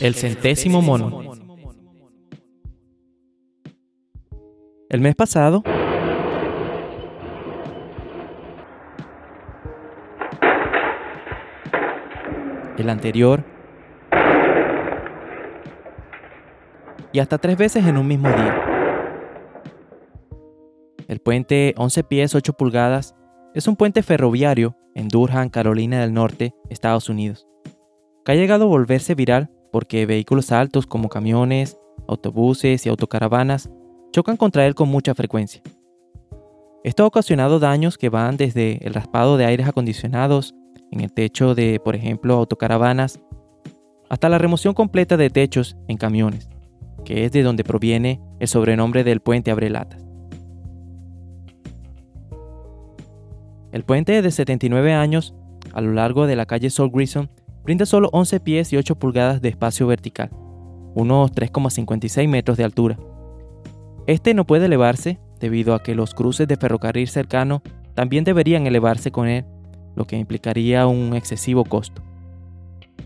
El centésimo mono. El mes pasado, el anterior y hasta tres veces en un mismo día. El puente 11 pies 8 pulgadas es un puente ferroviario en Durham, Carolina del Norte, Estados Unidos, que ha llegado a volverse viral porque vehículos altos como camiones, autobuses y autocaravanas chocan contra él con mucha frecuencia. Esto ha ocasionado daños que van desde el raspado de aires acondicionados en el techo de, por ejemplo, autocaravanas, hasta la remoción completa de techos en camiones, que es de donde proviene el sobrenombre del puente Abrelatas. El puente de 79 años, a lo largo de la calle Sol Grison, brinda solo 11 pies y 8 pulgadas de espacio vertical, unos 3,56 metros de altura. Este no puede elevarse debido a que los cruces de ferrocarril cercano también deberían elevarse con él, lo que implicaría un excesivo costo.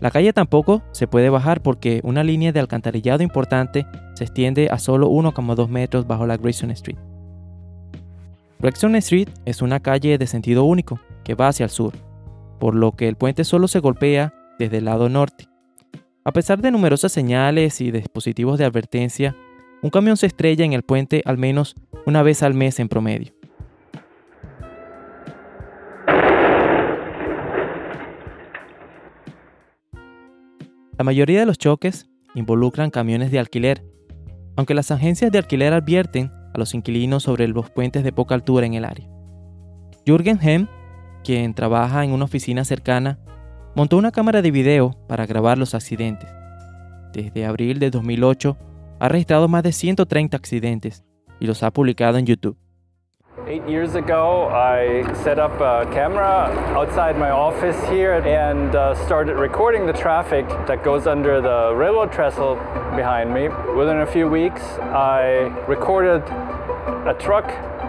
La calle tampoco se puede bajar porque una línea de alcantarillado importante se extiende a solo 1,2 metros bajo la Grayson Street. Gregson Street es una calle de sentido único que va hacia el sur, por lo que el puente solo se golpea desde el lado norte. A pesar de numerosas señales y dispositivos de advertencia, un camión se estrella en el puente al menos una vez al mes en promedio. La mayoría de los choques involucran camiones de alquiler, aunque las agencias de alquiler advierten a los inquilinos sobre los puentes de poca altura en el área. Jürgen Hem, quien trabaja en una oficina cercana, montó una cámara de video para grabar los accidentes. Desde abril de 2008 ha registrado más de 130 accidentes y los ha publicado en YouTube. Eight years ago, I set up a camera outside my office here and uh, started recording the traffic that goes under the railroad trestle behind me. Within a few weeks, I recorded a truck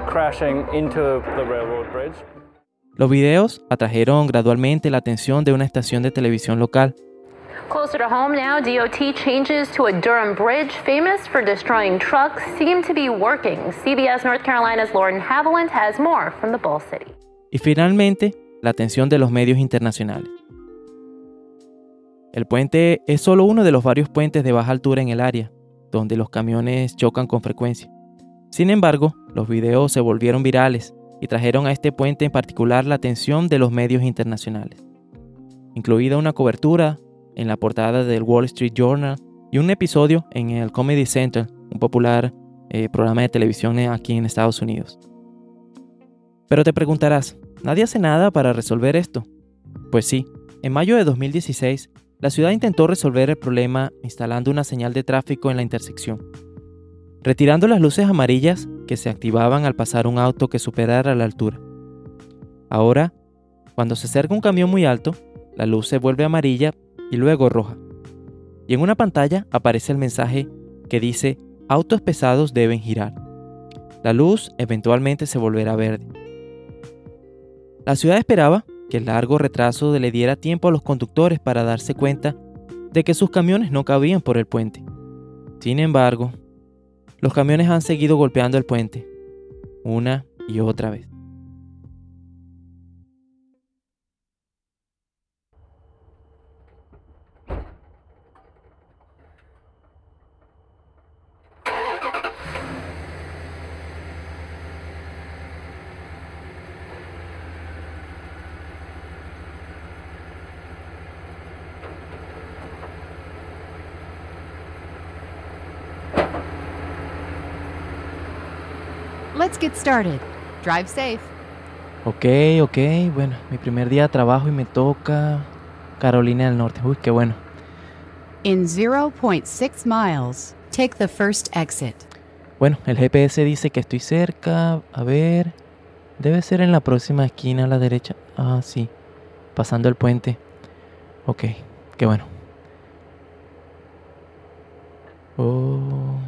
crashing into the railroad bridge. Los videos atrajeron gradualmente la atención de una estación de televisión local. Closer to home now, DOT changes to a Durham bridge famous for destroying trucks seem to be working. CBS North Carolina's Lauren Haviland has more from the Bull City. Y finalmente, la atención de los medios internacionales. El puente es solo uno de los varios puentes de baja altura en el área, donde los camiones chocan con frecuencia. Sin embargo, los videos se volvieron virales y trajeron a este puente en particular la atención de los medios internacionales, incluida una cobertura en la portada del Wall Street Journal y un episodio en el Comedy Center, un popular eh, programa de televisión aquí en Estados Unidos. Pero te preguntarás, ¿nadie hace nada para resolver esto? Pues sí, en mayo de 2016, la ciudad intentó resolver el problema instalando una señal de tráfico en la intersección, retirando las luces amarillas que se activaban al pasar un auto que superara la altura. Ahora, cuando se acerca un camión muy alto, la luz se vuelve amarilla y luego roja. Y en una pantalla aparece el mensaje que dice autos pesados deben girar. La luz eventualmente se volverá verde. La ciudad esperaba que el largo retraso le diera tiempo a los conductores para darse cuenta de que sus camiones no cabían por el puente. Sin embargo, los camiones han seguido golpeando el puente, una y otra vez. Let's get started. Drive safe. Ok, ok, bueno, mi primer día de trabajo y me toca Carolina del Norte. Uy, qué bueno. In 0.6 miles, take the first exit. Bueno, el GPS dice que estoy cerca. A ver, debe ser en la próxima esquina a la derecha. Ah, sí, pasando el puente. Ok, qué bueno. Oh.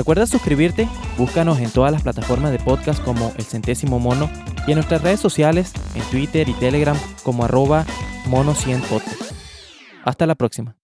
Recuerda suscribirte, búscanos en todas las plataformas de podcast como El Centésimo Mono y en nuestras redes sociales, en Twitter y Telegram como arroba mono100podcast. Hasta la próxima.